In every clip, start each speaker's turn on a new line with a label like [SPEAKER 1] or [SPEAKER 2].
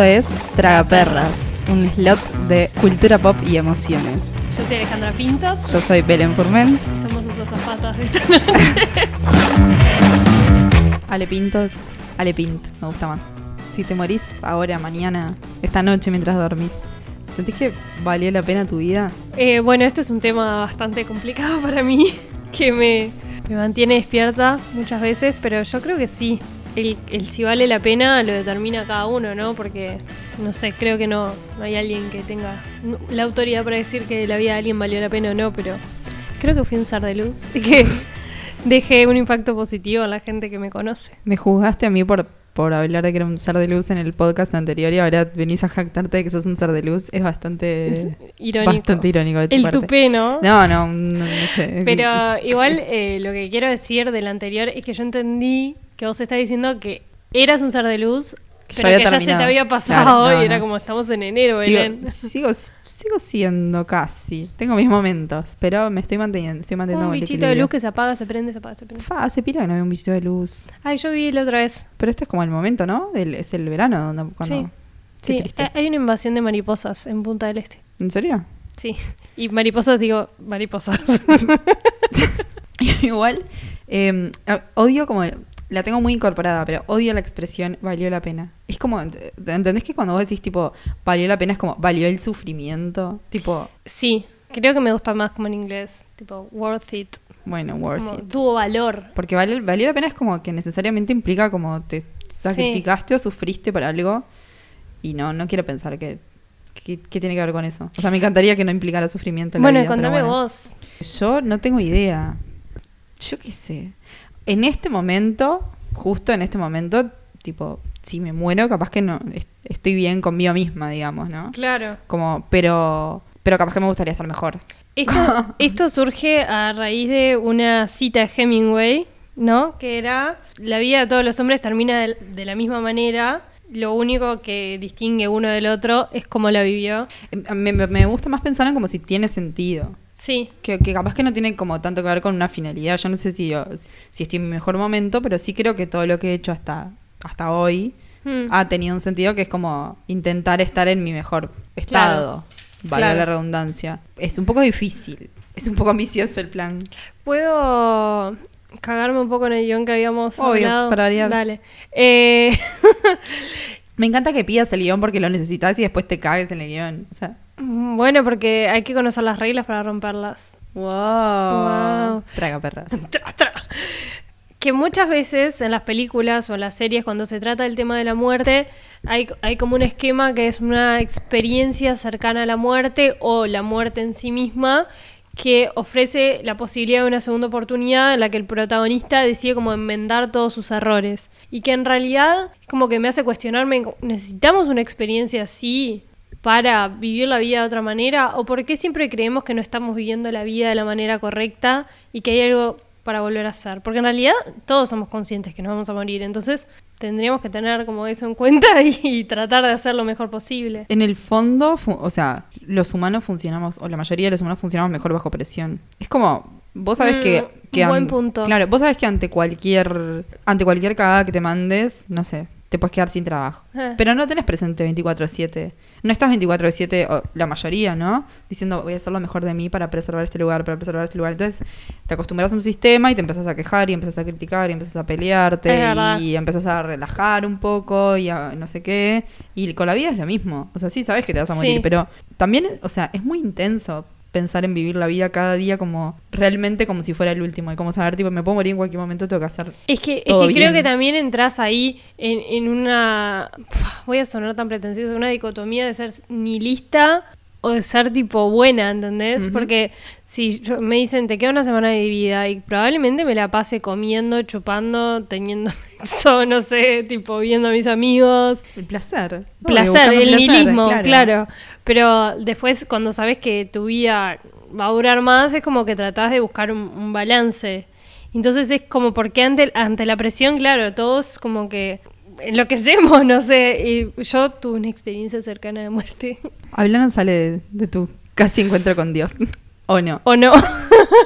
[SPEAKER 1] Esto es Tragaperras, un slot de cultura pop y emociones.
[SPEAKER 2] Yo soy Alejandra Pintos.
[SPEAKER 1] Yo soy Belén Furment.
[SPEAKER 2] Somos sus azafatas de esta noche.
[SPEAKER 1] Ale Pintos, Ale Pint, me gusta más. Si te morís ahora, mañana, esta noche mientras dormís, ¿sentís que valió la pena tu vida?
[SPEAKER 2] Eh, bueno, esto es un tema bastante complicado para mí, que me, me mantiene despierta muchas veces, pero yo creo que sí. El, el si vale la pena lo determina cada uno, ¿no? Porque, no sé, creo que no, no hay alguien que tenga la autoridad para decir que la vida de alguien valió la pena o no, pero creo que fui un ser de luz y que dejé un impacto positivo en la gente que me conoce.
[SPEAKER 1] Me juzgaste a mí por, por hablar de que era un ser de luz en el podcast anterior y ahora venís a jactarte de que sos un ser de luz. Es bastante
[SPEAKER 2] Irónico.
[SPEAKER 1] Bastante irónico de tu
[SPEAKER 2] El
[SPEAKER 1] parte.
[SPEAKER 2] tupé, ¿no?
[SPEAKER 1] No, no, no, no sé.
[SPEAKER 2] Pero igual eh, lo que quiero decir del anterior es que yo entendí que vos estás diciendo que eras un ser de luz,
[SPEAKER 1] Que
[SPEAKER 2] pero
[SPEAKER 1] ya había
[SPEAKER 2] que ya se te
[SPEAKER 1] terminado.
[SPEAKER 2] había pasado
[SPEAKER 1] Claro, no,
[SPEAKER 2] y era
[SPEAKER 1] no.
[SPEAKER 2] como estamos en enero,
[SPEAKER 1] sigo,
[SPEAKER 2] Belén.
[SPEAKER 1] sigo, sigo siendo casi. Tengo mis momentos, pero me estoy manteniendo. Estoy manteniendo
[SPEAKER 2] Un bichito de luz que se apaga, se prende, se apaga, se prende.
[SPEAKER 1] Fa, hace pila que no veo un bichito de luz.
[SPEAKER 2] Ay, yo vi la otra vez.
[SPEAKER 1] Pero este es como el momento, ¿no? Es el verano donde, cuando...
[SPEAKER 2] Sí. Sí, hay una invasión de mariposas en Punta del Este.
[SPEAKER 1] ¿En serio?
[SPEAKER 2] Sí. Y mariposas, digo, mariposas.
[SPEAKER 1] Igual, eh, odio como... La tengo muy incorporada, pero odio la expresión valió la pena. Es como, ent- ¿entendés que cuando vos decís tipo valió la pena es como valió el sufrimiento? Tipo,
[SPEAKER 2] sí, creo que me gusta más como en inglés. Tipo, worth it.
[SPEAKER 1] bueno, worth
[SPEAKER 2] Como,
[SPEAKER 1] it.
[SPEAKER 2] tuvo valor.
[SPEAKER 1] Porque vale, valió la pena es como que necesariamente implica como te sacrificaste o sufriste por algo y no, no quiero pensar que, que tiene que ver con eso. O sea, me encantaría que no implicara sufrimiento en la
[SPEAKER 2] Bueno, y
[SPEAKER 1] vida,
[SPEAKER 2] contame
[SPEAKER 1] bueno.
[SPEAKER 2] vos.
[SPEAKER 1] Yo no tengo idea. Yo qué sé. En este momento, justo en este momento, tipo, si me muero, capaz que no est- estoy bien conmigo misma, digamos, ¿no?
[SPEAKER 2] Claro.
[SPEAKER 1] Como, pero pero capaz que me gustaría estar mejor.
[SPEAKER 2] Esto, esto surge a raíz de una cita de Hemingway, ¿no? Que era, la vida de todos los hombres termina de, de la misma manera, lo único que distingue uno del otro es cómo la vivió.
[SPEAKER 1] Eh, Me, gusta más pensar en como si tiene sentido.
[SPEAKER 2] Sí,
[SPEAKER 1] Que, que capaz que no tiene como tanto que ver con una finalidad. Yo no sé si, yo- si estoy en mi mejor momento, pero sí creo que todo lo que he hecho hasta, hasta hoy
[SPEAKER 2] Mm.
[SPEAKER 1] ha tenido un sentido que es como intentar estar en mi mejor estado.
[SPEAKER 2] Claro.
[SPEAKER 1] la redundancia. Es un poco difícil. Es un poco ambicioso el plan.
[SPEAKER 2] ¿Puedo cagarme un poco en el guion que habíamos
[SPEAKER 1] Obvio,
[SPEAKER 2] hablado?
[SPEAKER 1] para variar.
[SPEAKER 2] Dale. Eh,
[SPEAKER 1] Me encanta que pidas el guion porque lo necesitas y después te cagues en el guion. O sea,
[SPEAKER 2] bueno, porque hay que conocer las reglas para romperlas.
[SPEAKER 1] wow.
[SPEAKER 2] Wow.
[SPEAKER 1] Traga perras.
[SPEAKER 2] Tra, tra. Que muchas veces en las películas o en las series, cuando se trata del tema de la muerte, hay, hay como un esquema que es una experiencia cercana a la muerte o la muerte en sí misma que ofrece la posibilidad de una segunda oportunidad en la que el protagonista decide como enmendar todos sus errores. Y que en realidad es como que me hace cuestionarme, ¿necesitamos una experiencia así para vivir la vida de otra manera? ¿O por qué siempre creemos que no estamos viviendo la vida de la manera correcta y que hay algo para volver a hacer? Porque en realidad todos somos conscientes que nos vamos a morir, entonces tendríamos que tener como eso en cuenta y, tratar de hacer lo mejor posible.
[SPEAKER 1] En el fondo, o sea, los humanos funcionamos, o la mayoría de los humanos funcionamos mejor bajo presión. Es como, vos sabés
[SPEAKER 2] Mm,
[SPEAKER 1] que... que
[SPEAKER 2] buen punto.
[SPEAKER 1] Claro, vos sabés que ante cualquier, ante cualquier cagada que te mandes, no sé, te puedes quedar sin trabajo.
[SPEAKER 2] Eh.
[SPEAKER 1] Pero no tenés presente 24/7. No estás 24/7, o la mayoría, ¿no? Diciendo, voy a hacer lo mejor de mí para preservar este lugar, para preservar este lugar. Entonces, te acostumbras a un sistema y te empezás a quejar y empezás a criticar y empezás a pelearte y empezás a relajar un poco y a no sé qué. Y con la vida es lo mismo. O sea, sí, sabes que te vas a morir,
[SPEAKER 2] Sí.
[SPEAKER 1] pero también, o sea, es muy intenso pensar en vivir la vida cada día como realmente como si fuera el último y como saber tipo me puedo morir en cualquier momento tengo que hacer
[SPEAKER 2] Es que, es
[SPEAKER 1] todo
[SPEAKER 2] que creo
[SPEAKER 1] bien.
[SPEAKER 2] que también entras ahí en, en una. Voy a sonar tan pretenciosa, una dicotomía de ser nihilista o de ser tipo buena, ¿entendés? Porque si yo- me dicen, te queda una semana de vida y probablemente me la pase comiendo, chupando, teniendo sexo, no sé, tipo viendo a mis amigos.
[SPEAKER 1] el placer
[SPEAKER 2] Placer, el nihilismo, claro. Pero después, cuando sabes que tu vida va a durar más, es como que tratás de buscar un, un balance. Entonces es como porque ante, ante la presión, claro, todos como que enloquecemos, no sé. Y yo tuve una experiencia cercana de muerte.
[SPEAKER 1] Hablanos sale de, de tu casi encuentro con Dios o no
[SPEAKER 2] ¿O no?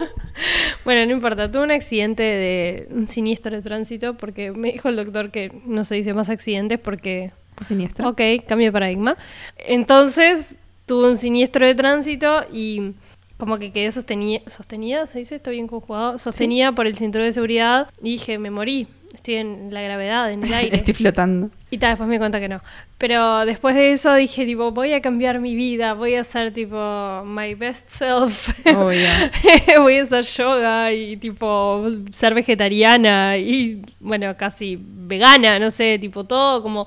[SPEAKER 2] bueno, no importa. Tuve un accidente de un siniestro de tránsito porque me dijo el doctor que no se dice más accidentes porque
[SPEAKER 1] Siniestro.
[SPEAKER 2] Ok, cambio de paradigma. Entonces tuve un siniestro de tránsito y como que quedé sostenida, sostenida, ¿se dice? ¿Está bien conjugado? Sostenida por el cinturón de seguridad y dije, me morí. Estoy en la gravedad, en el aire.
[SPEAKER 1] Estoy flotando.
[SPEAKER 2] Y tal, después me di cuenta que no. Pero después de eso dije, tipo, voy a cambiar mi vida, voy a ser, tipo, my best self.
[SPEAKER 1] Obvio.
[SPEAKER 2] voy a hacer yoga y, tipo, ser vegetariana y, bueno, casi vegana, no sé, tipo, todo como...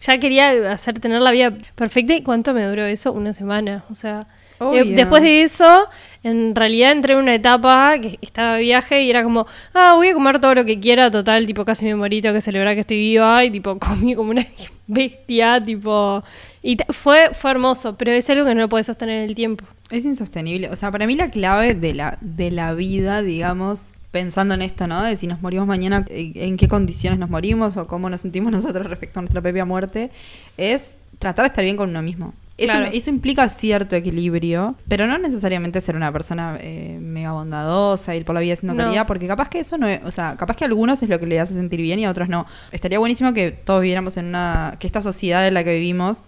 [SPEAKER 2] Ya quería hacer tener la vida perfecta. ¿Y cuánto me duró eso? Una semana. O sea, eh, después de eso, en realidad entré en una etapa que estaba viaje y era como, ah, voy a comer todo lo que quiera, total, tipo, casi me morí, tengo que celebrar que estoy viva y, tipo, comí como una bestia, tipo... Y fue, fue hermoso, pero es algo que no lo puedes sostener en el tiempo.
[SPEAKER 1] Es insostenible. O sea, para mí la clave de la, de la vida, digamos, pensando en esto, ¿no? De si nos morimos mañana, en en qué condiciones nos morimos o cómo nos sentimos nosotros respecto a nuestra propia muerte, es tratar de estar bien con uno mismo. Eso,
[SPEAKER 2] Claro.
[SPEAKER 1] eso implica cierto equilibrio, pero no necesariamente ser una persona eh, mega bondadosa, ir por la vida haciendo
[SPEAKER 2] No.
[SPEAKER 1] caridad, porque capaz que eso no es, o sea, capaz que a algunos es lo que le hace sentir bien y a otros no. Estaría buenísimo que todos viviéramos en una, que esta sociedad en la que vivimos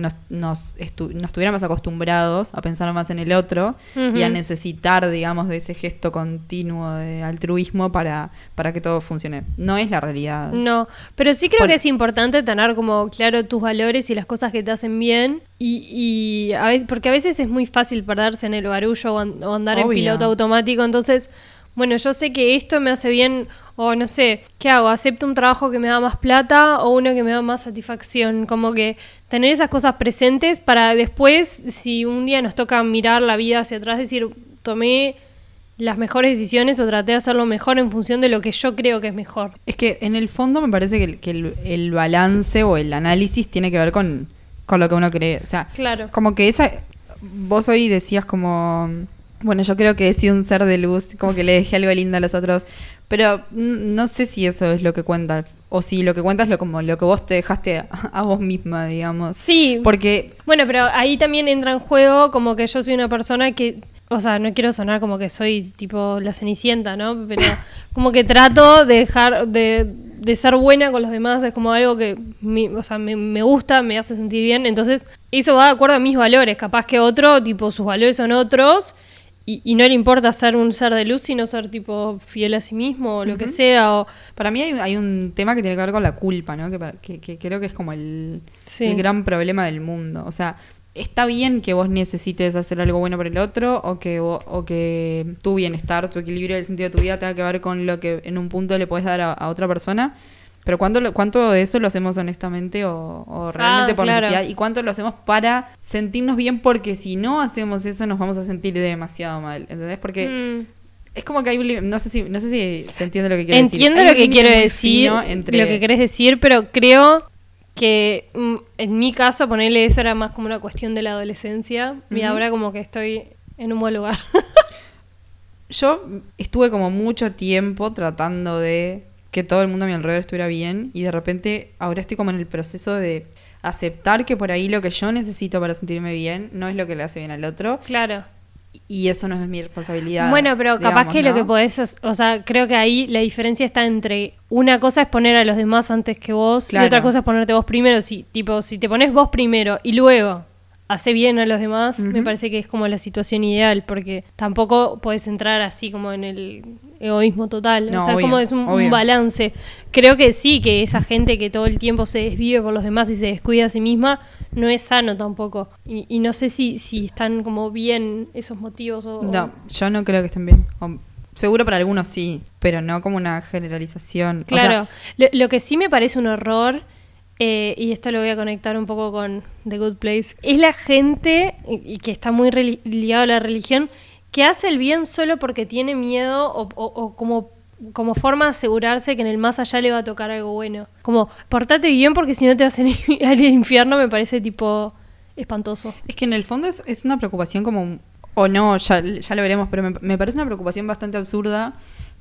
[SPEAKER 1] nos, nos, estu- nos estuviéramos acostumbrados a pensar más en el otro y a necesitar, digamos, de ese gesto continuo de altruismo para, para que todo funcione. No es la realidad.
[SPEAKER 2] No, pero sí creo
[SPEAKER 1] Por-
[SPEAKER 2] que es importante tener como claro tus valores y las cosas que te hacen bien. Y, y a veces, porque a veces es muy fácil perderse en el barullo o, an- o andar en piloto automático. Entonces, bueno, yo sé que esto me hace bien, o no sé, ¿qué hago? ¿Acepto un trabajo que me da más plata o uno que me da más satisfacción? Como que tener esas cosas presentes para después, si un día nos toca mirar la vida hacia atrás, decir, tomé las mejores decisiones o traté de hacerlo mejor en función de lo que yo creo que es mejor.
[SPEAKER 1] Es que en el fondo me parece que, el, que el- el balance o el análisis tiene que ver con, con lo que uno cree. O sea,
[SPEAKER 2] Claro.
[SPEAKER 1] como que esa. Vos hoy decías como. Bueno, yo creo que he sido un ser de luz, como que le dejé algo lindo a los otros. Pero no sé si eso es lo que cuenta. O si lo que cuenta es lo, como lo que vos te dejaste a, a vos misma, digamos.
[SPEAKER 2] Sí,
[SPEAKER 1] Porque
[SPEAKER 2] bueno, pero ahí también entra en juego como que yo soy una persona que, o sea, no quiero sonar como que soy tipo la cenicienta, ¿no? Pero como que trato de dejar, de, de ser buena con los demás, es como algo que, mi- o sea, me, me gusta, me hace sentir bien, entonces eso va de acuerdo a mis valores, capaz que otro, tipo, sus valores son otros. Y, y no le importa ser un ser de luz, sino ser tipo fiel a sí mismo o lo que sea. O,
[SPEAKER 1] para mí hay, hay un tema que tiene que ver con la culpa, ¿no? Que, pa- que- que creo que es como el,
[SPEAKER 2] Sí.
[SPEAKER 1] el gran problema del mundo. O sea, está bien que vos necesites hacer algo bueno por el otro o que, vo- o que tu bienestar, tu equilibrio del sentido de tu vida tenga que ver con lo que en un punto le puedes dar a, a otra persona. Pero ¿cuánto, lo- ¿cuánto de eso lo hacemos honestamente o, o realmente
[SPEAKER 2] Ah,
[SPEAKER 1] por
[SPEAKER 2] claro.
[SPEAKER 1] necesidad? ¿Y cuánto lo hacemos para sentirnos bien? Porque si no hacemos eso nos vamos a sentir demasiado mal. ¿Entendés? Porque
[SPEAKER 2] Mm.
[SPEAKER 1] es como que hay un no sé si no sé si se entiende lo que quiero decir.
[SPEAKER 2] Entiendo lo que quiero decir,
[SPEAKER 1] entre
[SPEAKER 2] lo que querés decir, pero creo que mm, en mi caso ponerle eso era más como una cuestión de la adolescencia y ahora como que estoy en un buen lugar.
[SPEAKER 1] yo estuve como mucho tiempo tratando de que todo el mundo a mi alrededor estuviera bien y de repente ahora estoy como en el proceso de aceptar que por ahí lo que yo necesito para sentirme bien no es lo que le hace bien al otro
[SPEAKER 2] claro.
[SPEAKER 1] y eso no es mi responsabilidad.
[SPEAKER 2] Bueno, pero capaz que lo que podés, o sea, creo que ahí la diferencia está entre una cosa es poner a los demás antes que vos
[SPEAKER 1] Claro.
[SPEAKER 2] y otra cosa es ponerte vos primero. Si, tipo, si te pones vos primero y luego hace bien a los demás, me parece que es como la situación ideal, porque tampoco podés entrar así como en el egoísmo total.
[SPEAKER 1] No,
[SPEAKER 2] o sea,
[SPEAKER 1] obvio,
[SPEAKER 2] como es un, balance. Creo que sí, que esa gente que todo el tiempo se desvive por los demás y se descuida a sí misma, no es sano tampoco. Y, y no sé si, si están como bien esos motivos o... o-
[SPEAKER 1] No, yo no creo que estén bien. O- seguro para algunos sí, pero no como una generalización. O sea,
[SPEAKER 2] Claro, lo, lo que sí me parece un horror, eh, y esto lo voy a conectar un poco con The Good Place, es la gente, y, que está muy ligado a la religión, que hace el bien solo porque tiene miedo o, o- o como, como forma de asegurarse que en el más allá le va a tocar algo bueno. Como, portate bien porque si no te vas a ir al infierno, me parece tipo espantoso.
[SPEAKER 1] Es que en el fondo es, es una preocupación como, o no, ya, ya lo veremos, pero me, me parece una preocupación bastante absurda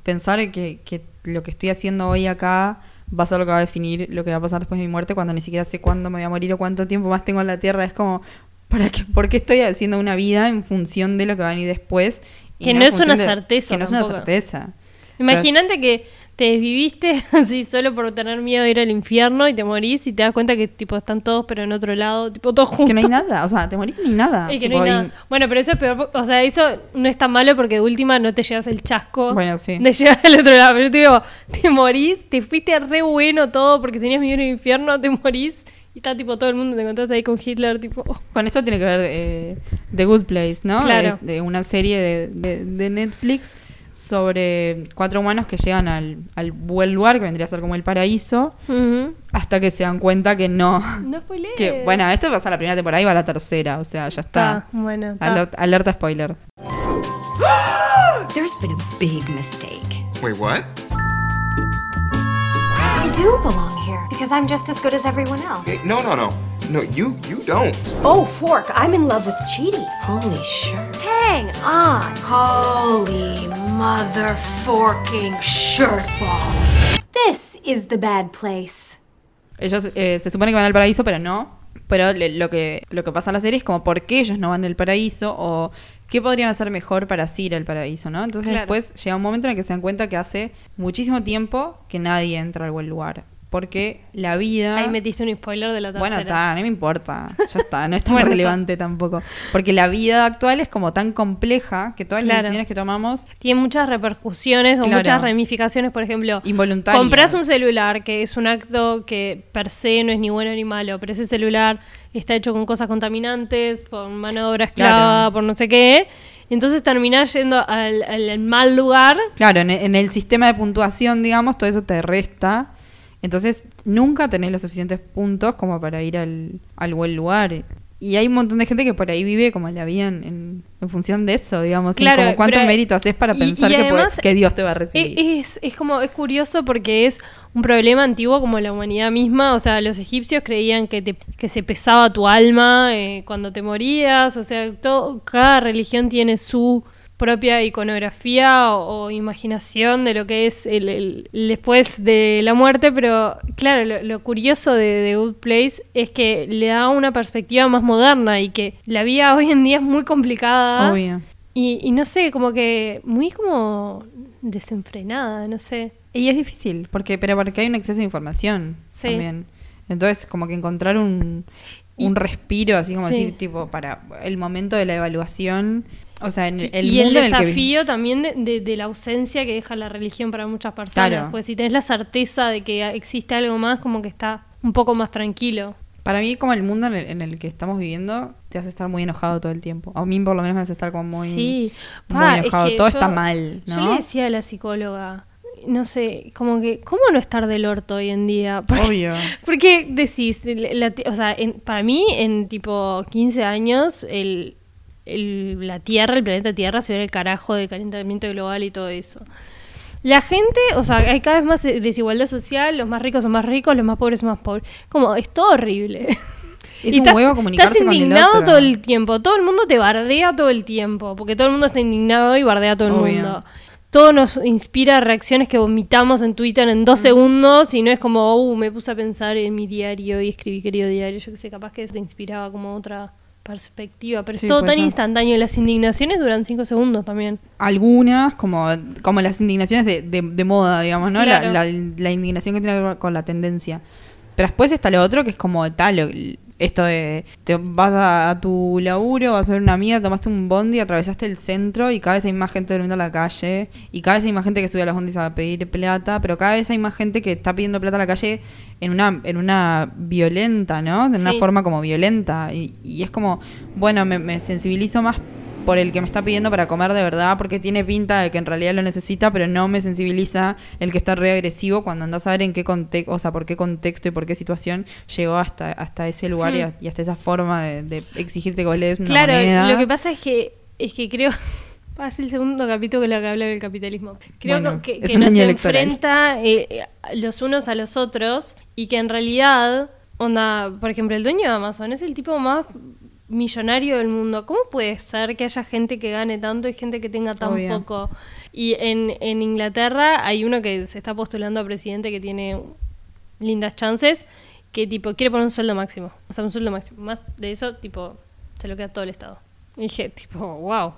[SPEAKER 1] pensar que, que lo que estoy haciendo hoy acá va a ser lo que va a definir lo que va a pasar después de mi muerte cuando ni siquiera sé cuándo me voy a morir o cuánto tiempo más tengo en la Tierra. Es como, ¿para qué, ¿por qué estoy haciendo una vida en función de lo que va a venir después? y
[SPEAKER 2] Que no es una
[SPEAKER 1] de-
[SPEAKER 2] certeza
[SPEAKER 1] Que no es una certeza.
[SPEAKER 2] Imagínate que te desviviste así solo por tener miedo de ir al infierno y te morís y te das cuenta que tipo están todos pero en otro lado, tipo todos juntos.
[SPEAKER 1] Que no hay nada, o sea, te morís y no hay nada.
[SPEAKER 2] Y que
[SPEAKER 1] Tipo,
[SPEAKER 2] no hay
[SPEAKER 1] y-
[SPEAKER 2] nada. Bueno, pero eso es peor, o sea, eso no es tan malo porque de última no te llevas el chasco
[SPEAKER 1] Bueno, sí.
[SPEAKER 2] de llegar al otro lado. Pero te digo, te morís, te fuiste re bueno todo porque tenías miedo al infierno, te morís y está tipo todo el mundo, te encontrás ahí con Hitler, tipo, oh,
[SPEAKER 1] Con esto tiene que ver eh, The Good Place, ¿no?
[SPEAKER 2] Claro.
[SPEAKER 1] De, de una serie de, de- de Netflix sobre cuatro humanos que llegan al, al buen lugar, que vendría a ser como el paraíso,
[SPEAKER 2] ujú.
[SPEAKER 1] hasta que se dan cuenta que no.
[SPEAKER 2] no spoilees.
[SPEAKER 1] Que, bueno, esto pasa la primera temporada y va a la tercera, o sea, ya
[SPEAKER 2] Está,
[SPEAKER 1] está.
[SPEAKER 2] bueno, está.
[SPEAKER 1] Aler- alerta spoiler.
[SPEAKER 3] There's been a big mistake.
[SPEAKER 4] Wait, what?
[SPEAKER 5] I do belong here because I'm just as good as everyone else.
[SPEAKER 4] Hey, no, no, no. No, you you don't.
[SPEAKER 5] Oh, Fork, I'm in love with Cheaty. Holy shirt. Hang on. Holy mother forking shirt balls. This is the bad place.
[SPEAKER 1] Ellos eh, se supone que van al paraíso, pero no. Pero le- lo que, lo que pasa en la serie es como por qué ellos no van al paraíso o qué podrían hacer mejor para así ir al paraíso, ¿no? Entonces
[SPEAKER 2] Claro.
[SPEAKER 1] después llega un momento en el que se dan cuenta que hace muchísimo tiempo que nadie entra al buen lugar. Porque la vida...
[SPEAKER 2] Ahí metiste un spoiler de la tercera.
[SPEAKER 1] Bueno, está, no me importa. Ya está, no es tan
[SPEAKER 2] Bueno, está.
[SPEAKER 1] relevante tampoco. Porque la vida actual es como tan compleja que todas las
[SPEAKER 2] Claro.
[SPEAKER 1] decisiones que tomamos
[SPEAKER 2] Tiene muchas repercusiones o
[SPEAKER 1] Claro.
[SPEAKER 2] muchas ramificaciones, por ejemplo,
[SPEAKER 1] Involuntarias.
[SPEAKER 2] compras un celular, que es un acto que per se no es ni bueno ni malo, pero ese celular está hecho con cosas contaminantes, por mano de obra esclava,
[SPEAKER 1] Claro.
[SPEAKER 2] por no sé qué. Entonces terminás yendo al, al- al mal lugar.
[SPEAKER 1] Claro, en, en el sistema de puntuación, digamos, todo eso te resta. Entonces, nunca tenés los suficientes puntos como para ir al, al buen lugar. Y hay un montón de gente que por ahí vive como la vida en, en- en función de eso, digamos. en
[SPEAKER 2] Claro,
[SPEAKER 1] como cuánto
[SPEAKER 2] pero-
[SPEAKER 1] mérito haces para
[SPEAKER 2] y-
[SPEAKER 1] pensar
[SPEAKER 2] y
[SPEAKER 1] que,
[SPEAKER 2] además-
[SPEAKER 1] que Dios te va a recibir.
[SPEAKER 2] E- Es, es como, es curioso porque es un problema antiguo como la humanidad misma. O sea, los egipcios creían que, te- que se pesaba tu alma eh, cuando te morías. O sea, todo, cada religión tiene su propia iconografía o, o imaginación de lo que es el, el- el después de la muerte, pero claro, lo, lo curioso de The Good Place es que le da una perspectiva más moderna y que la vida hoy en día es muy complicada.
[SPEAKER 1] Obvio.
[SPEAKER 2] Y, y no sé, como que muy como desenfrenada, no sé.
[SPEAKER 1] Y es difícil, porque pero porque hay un exceso de información
[SPEAKER 2] Sí.
[SPEAKER 1] también. Entonces, como que encontrar un,
[SPEAKER 2] Y-
[SPEAKER 1] un respiro, así como
[SPEAKER 2] Sí.
[SPEAKER 1] decir, tipo, para el momento de la evaluación. O sea, en el, el
[SPEAKER 2] y el
[SPEAKER 1] que
[SPEAKER 2] desafío también de, de- de la ausencia que deja la religión para muchas personas.
[SPEAKER 1] Claro.
[SPEAKER 2] Pues si tenés la certeza de que existe algo más, como que está un poco más tranquilo.
[SPEAKER 1] Para mí, como el mundo en el, en el que estamos viviendo, te hace estar muy enojado todo el tiempo. A mí, por lo menos, me hace estar como muy,
[SPEAKER 2] sí,
[SPEAKER 1] muy
[SPEAKER 2] Pa, es
[SPEAKER 1] enojado.
[SPEAKER 2] que
[SPEAKER 1] Todo
[SPEAKER 2] yo-
[SPEAKER 1] está mal,
[SPEAKER 2] Yo
[SPEAKER 1] ¿no?
[SPEAKER 2] le decía a la psicóloga, no sé, como que, ¿cómo no estar del orto hoy en día? Porque-
[SPEAKER 1] Obvio.
[SPEAKER 2] Porque decís, la- o sea, en- para mí en tipo 15 años el, el- la Tierra, el planeta Tierra se ve el carajo de calentamiento global y todo eso. La gente, o sea, hay cada vez más desigualdad social, los más ricos son más ricos, los más pobres son más pobres. Como, es todo horrible.
[SPEAKER 1] Es
[SPEAKER 2] Y
[SPEAKER 1] un
[SPEAKER 2] estás-
[SPEAKER 1] huevo comunicarse
[SPEAKER 2] Estás
[SPEAKER 1] con el
[SPEAKER 2] indignado
[SPEAKER 1] otro.
[SPEAKER 2] todo el tiempo, todo el mundo te bardea todo el tiempo, porque todo el mundo está indignado y bardea a todo el
[SPEAKER 1] Obvio.
[SPEAKER 2] mundo. Todo nos inspira reacciones que vomitamos en Twitter en
[SPEAKER 1] Mm.
[SPEAKER 2] dos segundos y no es como, uh, me puse a pensar en mi diario y escribí querido diario. Yo que sé, capaz que eso te inspiraba como otra perspectiva, pero
[SPEAKER 1] Sí,
[SPEAKER 2] es todo tan
[SPEAKER 1] ser.
[SPEAKER 2] instantáneo. Las indignaciones duran cinco segundos también.
[SPEAKER 1] Algunas, como, como las indignaciones de, de- de moda, digamos, ¿no? La-
[SPEAKER 2] Claro.
[SPEAKER 1] La, la indignación que tiene que ver con la tendencia. Pero después está lo otro que es como tal, esto de te vas a, a tu laburo, vas a ver una amiga, tomaste un bondi, atravesaste el centro y cada vez hay más gente durmiendo en la calle y cada vez hay más gente que sube a los bondis a pedir plata, pero cada vez hay más gente que está pidiendo plata a la calle en una en una violenta, ¿no? De una
[SPEAKER 2] Sí.
[SPEAKER 1] forma como violenta y, y es como, bueno, me, me sensibilizo más por el que me está pidiendo para comer de verdad, porque tiene pinta de que en realidad lo necesita, pero no me sensibiliza el que está re agresivo cuando andas a ver en qué contexto, o sea, por qué contexto y por qué situación llegó hasta, hasta ese lugar y,
[SPEAKER 2] Hmm.
[SPEAKER 1] a- y hasta esa forma de, de exigirte que vos le des una
[SPEAKER 2] Claro,
[SPEAKER 1] moneda.
[SPEAKER 2] lo que pasa es que, es que creo. Es el segundo capítulo que lo que habla del capitalismo. Creo
[SPEAKER 1] Bueno,
[SPEAKER 2] que,
[SPEAKER 1] es
[SPEAKER 2] que
[SPEAKER 1] un
[SPEAKER 2] nos
[SPEAKER 1] electoral.
[SPEAKER 2] enfrenta eh, los unos a los otros y que en realidad, onda, por ejemplo, el dueño de Amazon es el tipo más millonario del mundo. ¿Cómo puede ser que haya gente que gane tanto y gente que tenga tan
[SPEAKER 1] Obvio.
[SPEAKER 2] poco? Y en, en Inglaterra hay uno que se está postulando a presidente que tiene lindas chances, que tipo quiere poner un sueldo máximo. O sea, un sueldo máximo. Más de eso, tipo, se lo queda todo el Estado. Y dije, tipo, wow.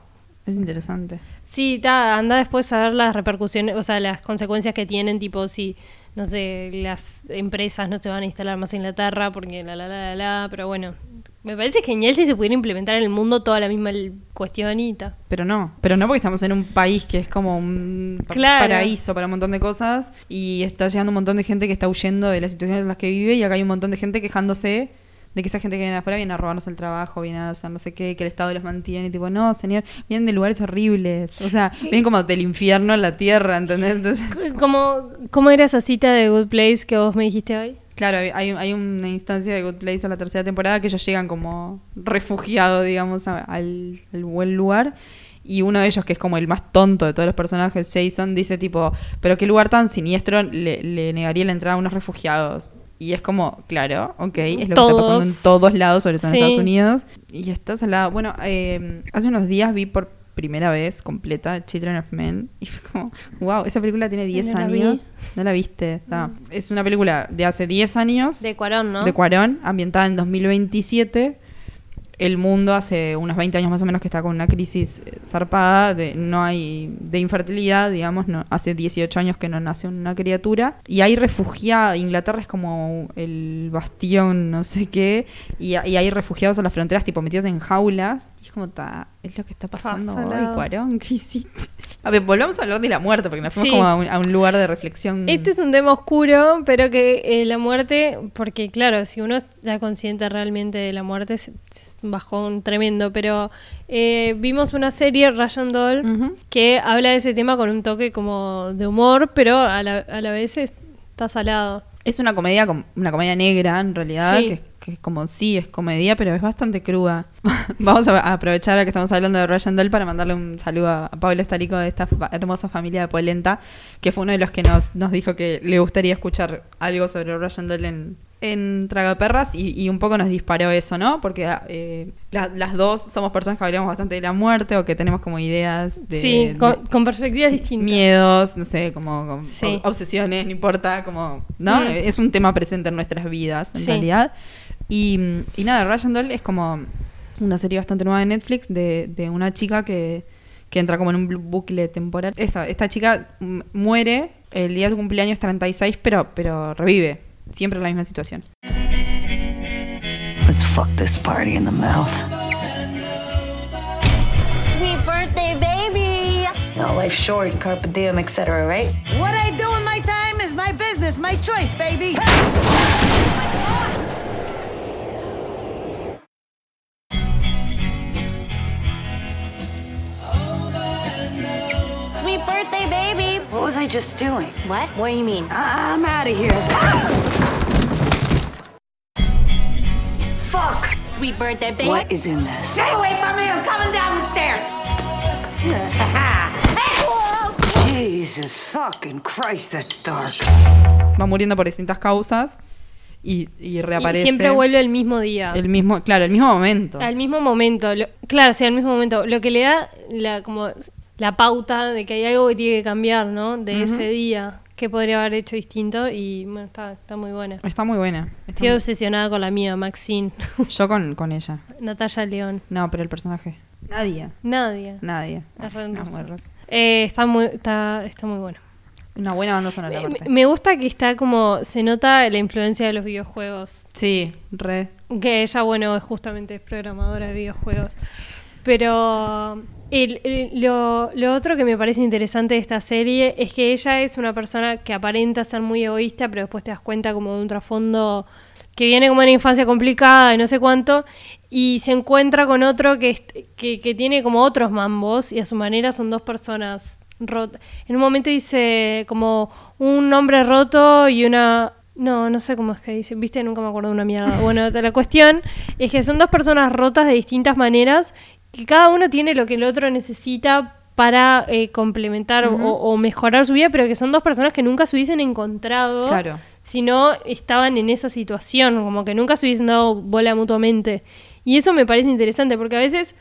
[SPEAKER 1] Es interesante.
[SPEAKER 2] Sí, ta, anda después a ver las repercusiones, o sea, las consecuencias que tienen, tipo si, no sé, las empresas no se van a instalar más en Inglaterra porque la la la la la, pero bueno, me parece genial si se pudiera implementar en el mundo toda la misma cuestionita.
[SPEAKER 1] Pero no, pero no porque estamos en un país que es como un
[SPEAKER 2] Claro.
[SPEAKER 1] paraíso para un montón de cosas y está llegando un montón de gente que está huyendo de las situaciones en las que vive y acá hay un montón de gente quejándose de que esa gente que viene de afuera viene a robarnos el trabajo, viene a hacer no sé qué, que el Estado los mantiene, y tipo, no, señor, vienen de lugares horribles, o sea, vienen como del infierno a la tierra, ¿entendés? Entonces,
[SPEAKER 2] C- ¿Cómo, ¿Cómo era esa cita de Good Place que vos me dijiste hoy?
[SPEAKER 1] Claro, hay, hay una instancia de Good Place a la tercera temporada que ellos llegan como refugiados, digamos, a- al, al buen lugar. Y uno de ellos, que es como el más tonto de todos los personajes, Jason, dice tipo, pero qué lugar tan siniestro le, le negaría la entrada a unos refugiados. Y es como, claro, ok, es lo que está pasando en
[SPEAKER 2] Todos.
[SPEAKER 1] todos lados, sobre todo en
[SPEAKER 2] Sí.
[SPEAKER 1] Estados Unidos. Y estás al lado. Bueno, eh, hace unos días vi por primera vez completa Children of Men. Y fue como, wow, esa película tiene 10
[SPEAKER 2] No la vi.
[SPEAKER 1] años. No la viste. Es una película de hace 10 años
[SPEAKER 2] De Cuarón, ¿no?
[SPEAKER 1] de Cuarón, ambientada en 2027. El mundo hace unos 20 años más o menos que está con una crisis eh, zarpada, de, no hay de infertilidad, digamos, no, hace 18 años que no nace una criatura. Y hay refugiados, Inglaterra es como el bastión, no sé qué, y, y hay refugiados a las fronteras tipo metidos en jaulas. Y es como, ta, es lo que está pasando hoy,
[SPEAKER 2] lado.
[SPEAKER 1] Cuarón, ¿qué hiciste? A ver, volvamos a hablar de la muerte, porque nos fuimos
[SPEAKER 2] Sí.
[SPEAKER 1] como a un, a un lugar de reflexión.
[SPEAKER 2] Este es un tema oscuro, pero que eh, la muerte, porque claro, si uno está consciente realmente de la muerte, es, es un bajón tremendo, pero eh, vimos una serie, Ryan Doll, que habla de ese tema con un toque como de humor, pero a la, a la vez es- está salado.
[SPEAKER 1] Es una comedia, com- una comedia negra en realidad,
[SPEAKER 2] Sí.
[SPEAKER 1] que, que es como sí, es comedia, pero es bastante cruda. Vamos a, aprovechar a que estamos hablando de Ryan Doll para mandarle un saludo a, Pablo Estarico de esta hermosa familia de Polenta, que fue uno de los que nos, nos dijo que le gustaría escuchar algo sobre Ryan Doll en, en Tragaperras y, y un poco nos disparó eso, ¿no? Porque eh, la- las dos somos personas que hablamos bastante de la muerte o que tenemos como ideas de,
[SPEAKER 2] sí,
[SPEAKER 1] de-
[SPEAKER 2] con, perspectivas distintas.
[SPEAKER 1] miedos, no sé, como, como
[SPEAKER 2] Sí.
[SPEAKER 1] obsesiones, no importa, como, ¿no?
[SPEAKER 2] Mm.
[SPEAKER 1] Es un tema presente en nuestras vidas, en
[SPEAKER 2] Sí.
[SPEAKER 1] realidad. Y, y nada, Ryan Doll es como una serie bastante nueva de Netflix de, de una chica que, que entra como en un bucle temporal. Esa, esta chica muere el día de su cumpleaños 36, pero, pero revive. Siempre la misma situación.
[SPEAKER 6] Let's fuck this party in the mouth.
[SPEAKER 5] Sweet birthday, baby!
[SPEAKER 6] You know, life's short, carpe diem, etc., right?
[SPEAKER 7] What I do in my time is my business, my choice, baby.
[SPEAKER 5] Sweet birthday, baby!
[SPEAKER 6] What was I just doing?
[SPEAKER 5] What? What do you mean?
[SPEAKER 6] I'm out of here. Fuck!
[SPEAKER 5] Sweet birthday, baby!
[SPEAKER 6] What is in this?
[SPEAKER 7] Stay away from me, I'm coming down the stairs.
[SPEAKER 6] Jesus fucking Christ, that's dark.
[SPEAKER 1] Va muriendo por distintas causas y, y
[SPEAKER 2] Y
[SPEAKER 1] reaparece.
[SPEAKER 2] siempre vuelve el mismo día.
[SPEAKER 1] el mismo, claro, el mismo momento.
[SPEAKER 2] Al mismo momento, lo- claro, sí, al mismo momento. Lo que le da la, como la pauta de que hay algo que tiene que cambiar, ¿no? De ese día, que podría haber hecho distinto y bueno, está, está muy buena.
[SPEAKER 1] Está muy buena. Está
[SPEAKER 2] Estoy
[SPEAKER 1] muy-
[SPEAKER 2] obsesionada con la mía, Maxine,
[SPEAKER 1] Yo con, con ella.
[SPEAKER 2] Natalia León,
[SPEAKER 1] No, pero el personaje. No,
[SPEAKER 2] hermoso.
[SPEAKER 1] muy hermoso.
[SPEAKER 2] Eh, está muy, está, está muy bueno.
[SPEAKER 1] Una buena banda sonora,
[SPEAKER 2] Me, me gusta que está como, se nota la influencia de los videojuegos.
[SPEAKER 1] Sí, re.
[SPEAKER 2] Que ella, bueno, es justamente es programadora de videojuegos. Pero el- el- lo, lo otro que me parece interesante de esta serie es que ella es una persona que aparenta ser muy egoísta, pero después te das cuenta como de un trasfondo que viene como una infancia complicada y no sé cuánto, y se encuentra con otro que, que, que tiene como otros mambos y a su manera son dos personas rotas. En un momento dice como un hombre roto y una... No, no sé cómo es que dice, viste, nunca me acuerdo de una mierda. Bueno, la cuestión es que son dos personas rotas de distintas maneras, que cada uno tiene lo que el otro necesita para eh, complementar o, o mejorar su vida, pero que son dos personas que nunca se hubiesen encontrado
[SPEAKER 1] Claro.
[SPEAKER 2] si no estaban en esa situación, como que nunca se hubiesen dado bola mutuamente. Y eso me parece interesante, porque a veces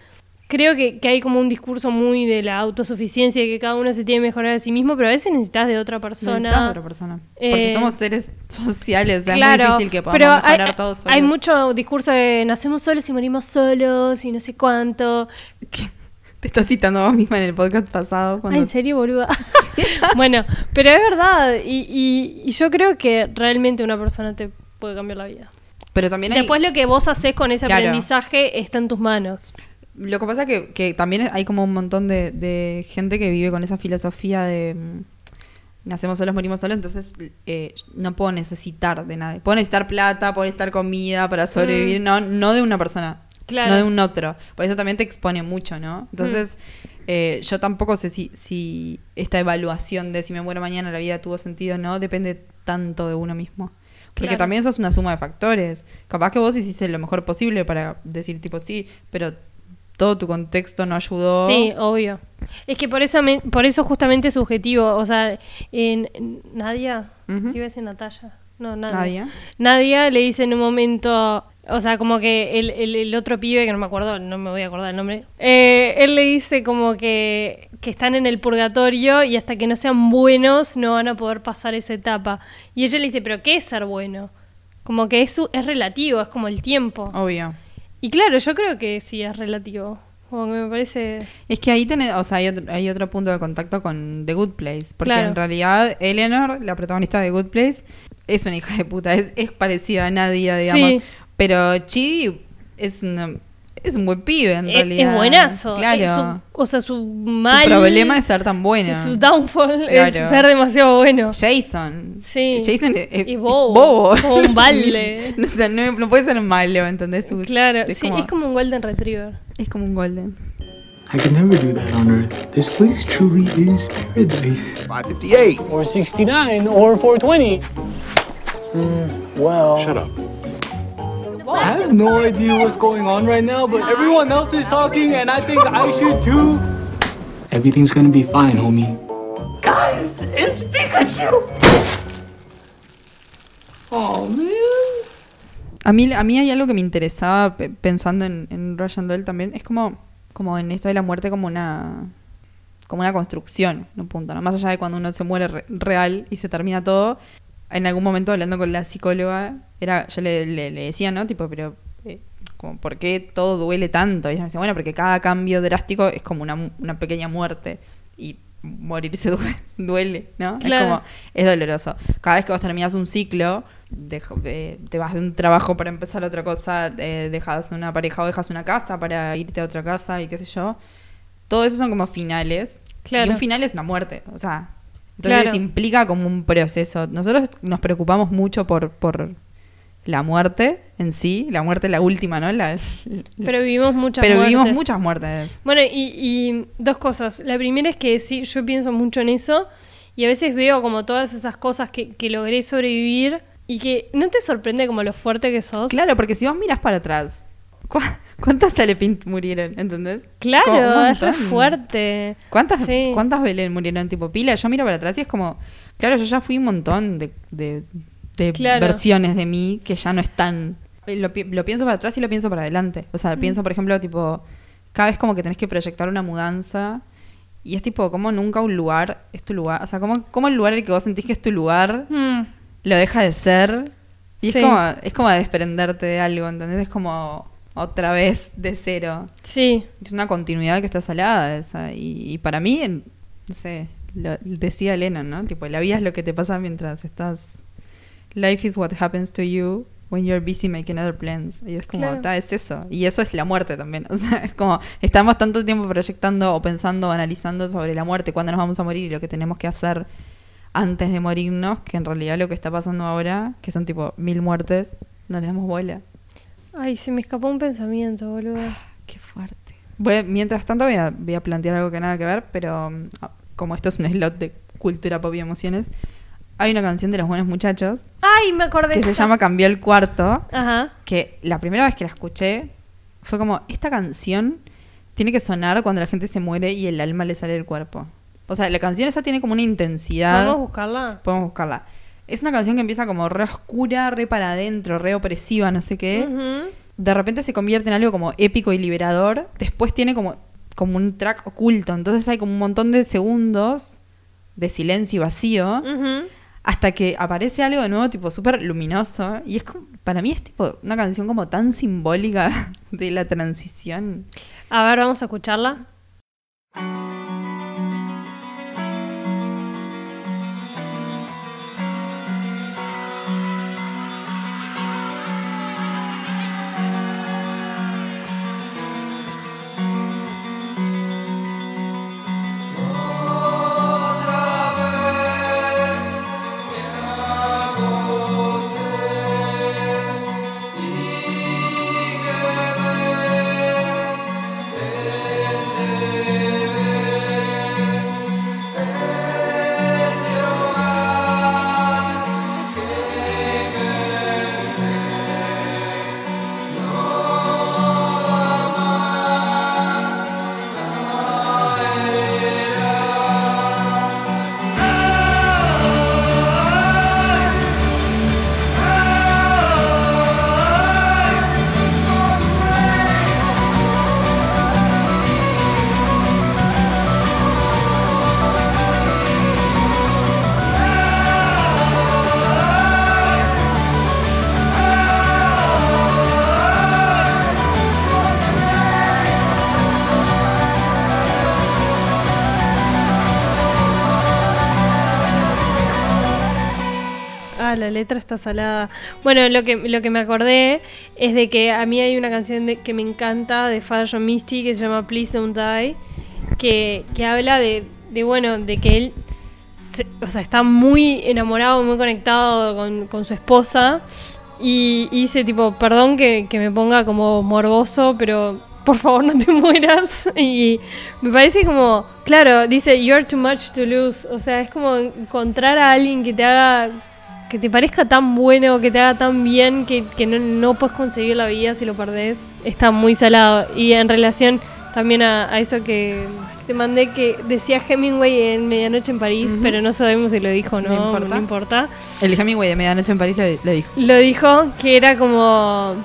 [SPEAKER 2] creo que, que hay como un discurso muy de la autosuficiencia y que cada uno se tiene que mejorar a sí mismo, pero a veces necesitas de otra persona.
[SPEAKER 1] Necesitas de otra persona. Porque
[SPEAKER 2] Eh,
[SPEAKER 1] somos seres sociales, o sea,
[SPEAKER 2] claro,
[SPEAKER 1] es muy difícil que podamos
[SPEAKER 2] pero
[SPEAKER 1] mejorar
[SPEAKER 2] hay,
[SPEAKER 1] todos solos.
[SPEAKER 2] hay mucho discurso de nacemos solos y morimos solos y no sé cuánto.
[SPEAKER 1] Te estás citando vos misma en el podcast pasado. Cuando...
[SPEAKER 2] ¿En serio, boluda? bueno, pero es verdad. Y, y- y yo creo que realmente una persona te puede cambiar la vida.
[SPEAKER 1] Pero también hay...
[SPEAKER 2] Después lo que vos haces con ese
[SPEAKER 1] Claro.
[SPEAKER 2] aprendizaje está en tus manos.
[SPEAKER 1] Lo que pasa que, que también hay como un montón de, de gente que vive con esa filosofía de mm, nacemos solos, morimos solos, entonces eh, no puedo necesitar de nadie. Puedo necesitar plata, puedo necesitar comida para sobrevivir, no, no de una persona,
[SPEAKER 2] Mm. Claro.
[SPEAKER 1] no de un otro. Por eso también te expone mucho, ¿no? Entonces,
[SPEAKER 2] Mm.
[SPEAKER 1] eh, yo tampoco sé si, si esta evaluación de si me muero mañana la vida tuvo sentido o no, depende tanto de uno mismo. Porque
[SPEAKER 2] Claro.
[SPEAKER 1] también eso es una suma de factores. Capaz que vos hiciste lo mejor posible para decir tipo sí, pero todo tu contexto no ayudó.
[SPEAKER 2] Sí, obvio. Es que por eso, me- por eso justamente es subjetivo. O sea, en, Nadia,
[SPEAKER 1] Ujú.
[SPEAKER 2] ¿sí iba a decir Natalia? No, Nadia.
[SPEAKER 1] Nadia.
[SPEAKER 2] Nadia le dice en un momento, o sea, como que el, el- el otro pibe, que no me acuerdo, no me voy a acordar el nombre, eh, él le dice como que, que están en el purgatorio y hasta que no sean buenos no van a poder pasar esa etapa. Y ella le dice, pero ¿qué es ser bueno? Como que es, es relativo, es como el tiempo.
[SPEAKER 1] Obvio.
[SPEAKER 2] Y claro, yo creo que sí es relativo. Como que me parece...
[SPEAKER 1] Es que ahí tenés, o sea, hay otro, hay otro punto de contacto con The Good Place. Porque
[SPEAKER 2] Claro.
[SPEAKER 1] en realidad, Eleanor, la protagonista de Good Place, es una hija de puta. Es, es parecida a Nadia, digamos.
[SPEAKER 2] Sí.
[SPEAKER 1] Pero Chidi es, una- es un buen pibe, en
[SPEAKER 2] Es,
[SPEAKER 1] realidad.
[SPEAKER 2] es buenazo.
[SPEAKER 1] Claro.
[SPEAKER 2] Es su- o sea, su mal...
[SPEAKER 1] Su problema es ser tan buena.
[SPEAKER 2] sí, su downfall es
[SPEAKER 1] Claro.
[SPEAKER 2] ser demasiado bueno.
[SPEAKER 1] Jason.
[SPEAKER 2] Sí.
[SPEAKER 1] Jason es, es-
[SPEAKER 2] Y bobo,
[SPEAKER 1] bobo.
[SPEAKER 2] como un balde.
[SPEAKER 1] no, o sea, no, no puede ser malo, ¿entendés? Su-
[SPEAKER 2] Claro,
[SPEAKER 1] es
[SPEAKER 2] sí,
[SPEAKER 1] como,
[SPEAKER 2] es como un Golden Retriever.
[SPEAKER 1] es como un golden.
[SPEAKER 8] I could never do that on Earth. This place truly is paradise.
[SPEAKER 4] 558.
[SPEAKER 8] Or 69, or 420. Mm, well.
[SPEAKER 4] Shut up.
[SPEAKER 8] I have no idea what's going on right now, but everyone else is talking, and I think I should too. Everything's gonna be fine, homie. Guys, it's Pikachu! Oh, man.
[SPEAKER 1] A mí, a mí hay algo que me interesaba pe- pensando en, en Russian Doll también. Es como, como en esto de la muerte como una como una construcción, en un punto, ¿no? Más allá de cuando uno se muere re- real y se termina todo. En algún momento hablando con la psicóloga, era, yo le, le- le decía, ¿no? Tipo, pero eh, como, ¿por qué todo duele tanto? Y ella me decía, bueno, porque cada cambio drástico es como una, una pequeña muerte. Y morirse due- duele, ¿no?
[SPEAKER 2] Claro.
[SPEAKER 1] Es como, es doloroso. Cada vez que vos terminás un ciclo, eh, te vas de un trabajo para empezar otra cosa, eh, dejas una pareja o dejas una casa para irte a otra casa y qué sé yo. Todo eso son como finales.
[SPEAKER 2] Claro.
[SPEAKER 1] Y un final es una muerte. O sea, entonces
[SPEAKER 2] Claro.
[SPEAKER 1] implica como un proceso. Nosotros nos preocupamos mucho por, por la muerte en sí, la muerte la última, ¿no? La,
[SPEAKER 2] Pero vivimos muchas
[SPEAKER 1] pero vivimos muchas muertes.
[SPEAKER 2] Bueno, y, y dos cosas. La primera es que sí, yo pienso mucho en eso y a veces veo como todas esas cosas que, que logré sobrevivir y que no te sorprende como lo fuerte que sos.
[SPEAKER 1] Claro, porque si vos miras para atrás, ¿cu- ¿cuántas Salepint murieron? ¿Entendés?
[SPEAKER 2] Claro, es re fuerte.
[SPEAKER 1] ¿Cuántas,
[SPEAKER 2] Sí.
[SPEAKER 1] ¿Cuántas Belén murieron tipo pila? Yo miro para atrás y es como, claro, yo ya fui un montón de, de- de
[SPEAKER 2] Claro.
[SPEAKER 1] versiones de mí que ya no están. Eh, Lo, pi- lo pienso para atrás y lo pienso para adelante. O
[SPEAKER 2] Mm.
[SPEAKER 1] sea, pienso, por ejemplo, tipo, cada vez como que tenés que proyectar una mudanza y es tipo, como nunca un lugar es tu lugar. O sea, como, como el lugar el que vos sentís que es tu lugar
[SPEAKER 2] Mm,
[SPEAKER 1] lo deja de ser y
[SPEAKER 2] Sí.
[SPEAKER 1] es, como, es como desprenderte de algo, ¿entendés? Es como otra vez de cero.
[SPEAKER 2] sí,
[SPEAKER 1] Es una continuidad que está salada esa. Y, y para mí, no sé, lo, decía Lennon, ¿no? Tipo, la vida es lo que te pasa mientras estás... Life is what happens to you when you're busy making other plans. Y es como,
[SPEAKER 2] Claro.
[SPEAKER 1] ta, es eso. Y eso es la muerte también. O sea, es como, estamos tanto tiempo proyectando o pensando o analizando sobre la muerte, cuándo nos vamos a morir y lo que tenemos que hacer antes de morirnos, que en realidad lo que está pasando ahora, que son tipo mil muertes, no le damos bola.
[SPEAKER 2] Ay, se me escapó un pensamiento, boludo.
[SPEAKER 1] Qué fuerte. Voy mientras tanto voy a, voy a plantear algo que nada que ver, pero mm, ah, como esto es un slot de cultura pop y emociones, hay una canción de los buenos muchachos
[SPEAKER 2] Ay, me acordé.
[SPEAKER 1] que se llama Cambió el cuarto,
[SPEAKER 2] Ajá.
[SPEAKER 1] que la primera vez que la escuché fue como, esta canción tiene que sonar cuando la gente se muere y el alma le sale del cuerpo. O sea, la canción esa tiene como una intensidad.
[SPEAKER 2] ¿Podemos buscarla?
[SPEAKER 1] Podemos buscarla. Es una canción que empieza como re oscura, re para adentro, re opresiva, no sé qué de repente se convierte en algo como épico y liberador. Después tiene como, como un track oculto. Entonces hay como un montón de segundos de silencio y vacío. Hasta que aparece algo de nuevo, tipo súper luminoso. Y es como, para mí es tipo una canción como tan simbólica de la transición.
[SPEAKER 2] A ver, vamos a escucharla. Letra está salada. Bueno, lo que, lo que me acordé es de que a mí hay una canción que me encanta de John Misty que se llama Please Don't Die, que, que habla de, de, bueno, de que él o sea, está muy enamorado, muy conectado con, con su esposa y, y dice tipo, perdón que, que me ponga como morboso, pero por favor no te mueras. Y me parece como, claro, dice, you're too much to lose. O sea, es como encontrar a alguien que te haga, que te parezca tan bueno, que te haga tan bien, que, que no, no puedes conseguir la vida si lo perdés. Está muy salado. Y en relación también a, a eso que te mandé que decía Hemingway en Medianoche en París, pero no sabemos si lo dijo o no,
[SPEAKER 1] No importa. El Hemingway de Medianoche en París lo, lo dijo.
[SPEAKER 2] Lo dijo que era como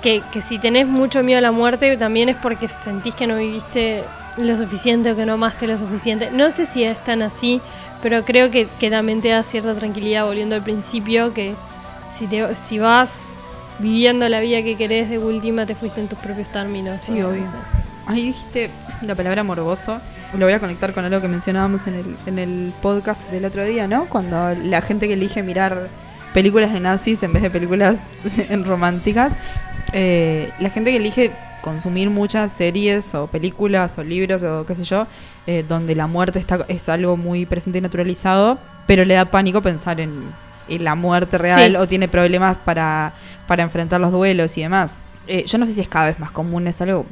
[SPEAKER 2] que, que si tenés mucho miedo a la muerte también es porque sentís que no viviste lo suficiente o que no amaste lo suficiente. No sé si es tan así, pero creo que, que también te da cierta tranquilidad volviendo al principio, que si, te, si vas viviendo la vida que querés de última te fuiste en tus propios términos.
[SPEAKER 1] Sí, obvio. Ahí dijiste la palabra morboso. Lo voy a conectar con algo que mencionábamos en el, en el podcast del otro día, ¿no? Cuando la gente que elige mirar películas de nazis en vez de películas en románticas, eh, la gente que elige consumir muchas series o películas o libros o qué sé yo, eh, donde la muerte está, es algo muy presente y naturalizado, pero le da pánico pensar en, en la muerte real
[SPEAKER 2] Sí.
[SPEAKER 1] o tiene problemas para, para enfrentar los duelos y demás. Eh, yo no sé si es cada vez más común, es algo,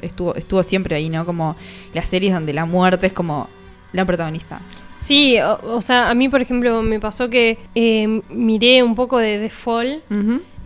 [SPEAKER 1] estuvo, estuvo siempre ahí, ¿no? Como las series donde la muerte es como la protagonista.
[SPEAKER 2] Sí, o, o sea, a mí por ejemplo me pasó que eh, miré un poco de The Fall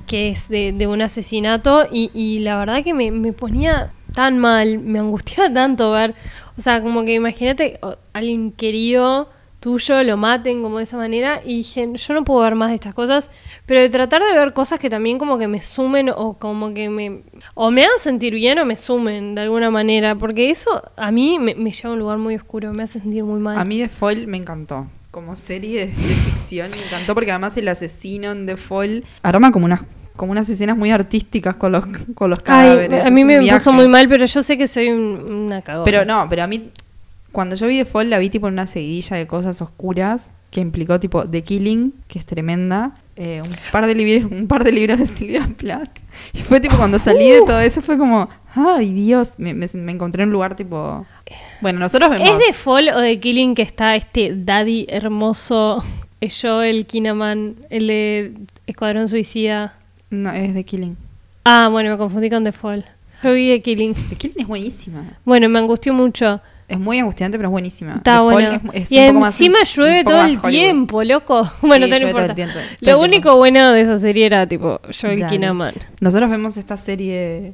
[SPEAKER 2] que es de, de un asesinato y, y la verdad que me, ponía tan mal, me angustiaba tanto ver, o sea, como que imagínate alguien querido tuyo lo maten como de esa manera y dije, yo no puedo ver más de estas cosas, pero de tratar de ver cosas que también como que me sumen o como que me o me hagan sentir bien o me sumen de alguna manera, porque eso a mí me, me lleva a un lugar muy oscuro, me hace sentir muy mal.
[SPEAKER 1] A mí The Fall me encantó. Como serie de, ficción me encantó porque además el asesino en The Fall arma como unas como unas escenas muy artísticas con los con los
[SPEAKER 2] Ay,
[SPEAKER 1] cadáveres.
[SPEAKER 2] a
[SPEAKER 1] es
[SPEAKER 2] mí me
[SPEAKER 1] viaje.
[SPEAKER 2] puso muy mal, pero yo sé que soy un- una cagona.
[SPEAKER 1] Pero no, pero a mí cuando yo vi The Fall la vi tipo en una seguidilla de cosas oscuras que implicó tipo The Killing, que es tremenda, eh, un par de libros, un par de libros de Silvia Plath. Y fue tipo cuando salí de todo eso fue como, ay Dios, me, me- me encontré en un lugar tipo bueno, nosotros vemos
[SPEAKER 2] ¿Es de Fall o de Killing que está este daddy hermoso, eh, Joel Kinnaman, el de Escuadrón Suicida?
[SPEAKER 1] No, es The Killing.
[SPEAKER 2] Ah, bueno, me confundí con The Fall. Yo vi de Killing.
[SPEAKER 1] The Killing es buenísima.
[SPEAKER 2] Bueno, me angustió mucho.
[SPEAKER 1] Es muy angustiante, pero es buenísima.
[SPEAKER 2] Está bueno.
[SPEAKER 1] es- es
[SPEAKER 2] y
[SPEAKER 1] más-
[SPEAKER 2] encima llueve todo el
[SPEAKER 1] Hollywood.
[SPEAKER 2] tiempo, loco. Bueno,
[SPEAKER 1] Sí,
[SPEAKER 2] no, importa.
[SPEAKER 1] tiempo,
[SPEAKER 2] Lo único bueno de esa serie era tipo Joel
[SPEAKER 1] Dale.
[SPEAKER 2] Kinnaman.
[SPEAKER 1] Nosotros vemos esta serie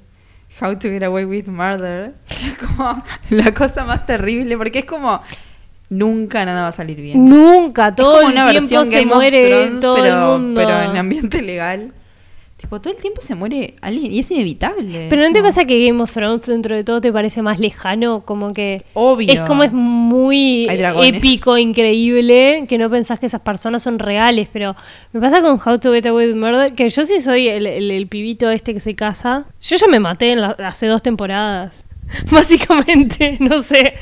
[SPEAKER 1] How to Get Away with Murder, que es como la cosa más terrible, porque es como nunca nada va a salir bien.
[SPEAKER 2] Nunca,
[SPEAKER 1] Es
[SPEAKER 2] todo
[SPEAKER 1] como
[SPEAKER 2] el
[SPEAKER 1] una
[SPEAKER 2] tiempo se
[SPEAKER 1] Game
[SPEAKER 2] muere
[SPEAKER 1] Thrones,
[SPEAKER 2] todo
[SPEAKER 1] pero,
[SPEAKER 2] el mundo.
[SPEAKER 1] pero en ambiente legal. Tipo, todo el tiempo se muere alguien y es inevitable.
[SPEAKER 2] Pero ¿no te pasa que Game of Thrones dentro de todo te parece más lejano? Como que
[SPEAKER 1] Obvio.
[SPEAKER 2] es como es muy épico, increíble, que no pensás que esas personas son reales. Pero me pasa con How to Get Away with Murder, que yo sí soy el, el- el pibito este que se casa. Yo ya me maté en la- hace dos temporadas. Básicamente, no sé.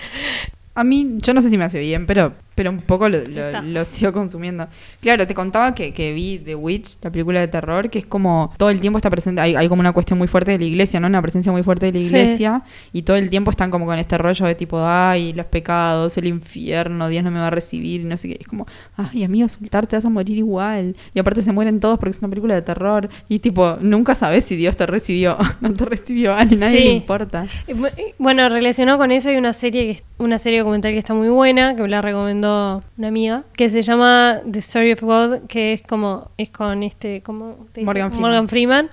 [SPEAKER 1] A mí, yo no sé si me hace bien, pero, pero un poco lo, lo- sigo consumiendo. Claro, te contaba que, que vi The Witch, la película de terror, que es como todo el tiempo está presente, hay, hay como una cuestión muy fuerte de la iglesia, ¿no? Una presencia muy fuerte de la
[SPEAKER 2] Sí.
[SPEAKER 1] iglesia, y todo el tiempo están como con este rollo de tipo, ay, los pecados, el infierno, Dios no me va a recibir, y no sé qué. Es como, ay, amigo, soltar, te vas a morir igual. Y aparte se mueren todos porque es una película de terror. Y tipo, nunca sabes si Dios te recibió, no te recibió, a nadie
[SPEAKER 2] Sí.
[SPEAKER 1] le importa.
[SPEAKER 2] Bueno, relacionado con eso hay una serie que es- una serie documental que está muy buena, que me la recomendó una amiga, que se llama The Story of God, que es como es con este como?
[SPEAKER 1] Morgan Freeman.
[SPEAKER 2] Morgan Freeman,